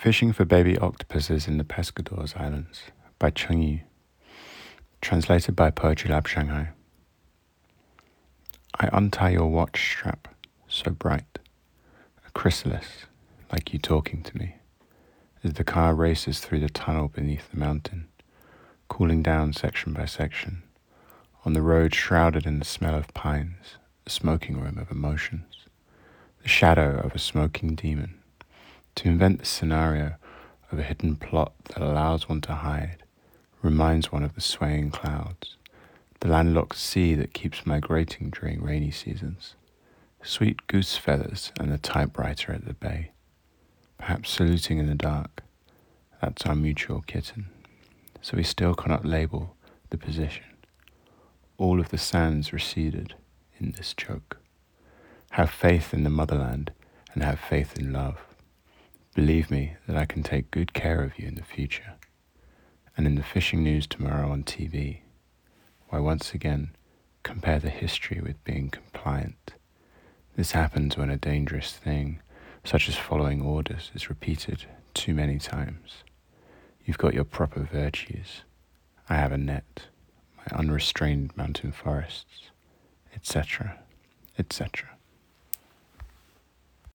Fishing for Baby Octopuses in the Pescadores Islands by Cheng Yu. Translated by Poetry Lab Shanghai. I untie your watch strap, so bright, a chrysalis, like you talking to me, as the car races through the tunnel beneath the mountain, cooling down section by section, on the road shrouded in the smell of pines, a smoking room of emotions, the shadow of a smoking demon to invent the scenario of a hidden plot that allows one to hide reminds one of the swaying clouds, the landlocked sea that keeps migrating during rainy seasons, sweet goose feathers and the typewriter at the bay, perhaps saluting in the dark. That's our mutual kitten. So we still cannot label the position. All of the sands receded in this choke. Have faith in the motherland and have faith in love. Believe me that I can take good care of you in the future. And in the fishing news tomorrow on TV, why once again compare the history with being compliant. This happens when a dangerous thing, such as following orders, is repeated too many times. You've got your proper virtues. I have a net, my unrestrained mountain forests, etc., etc.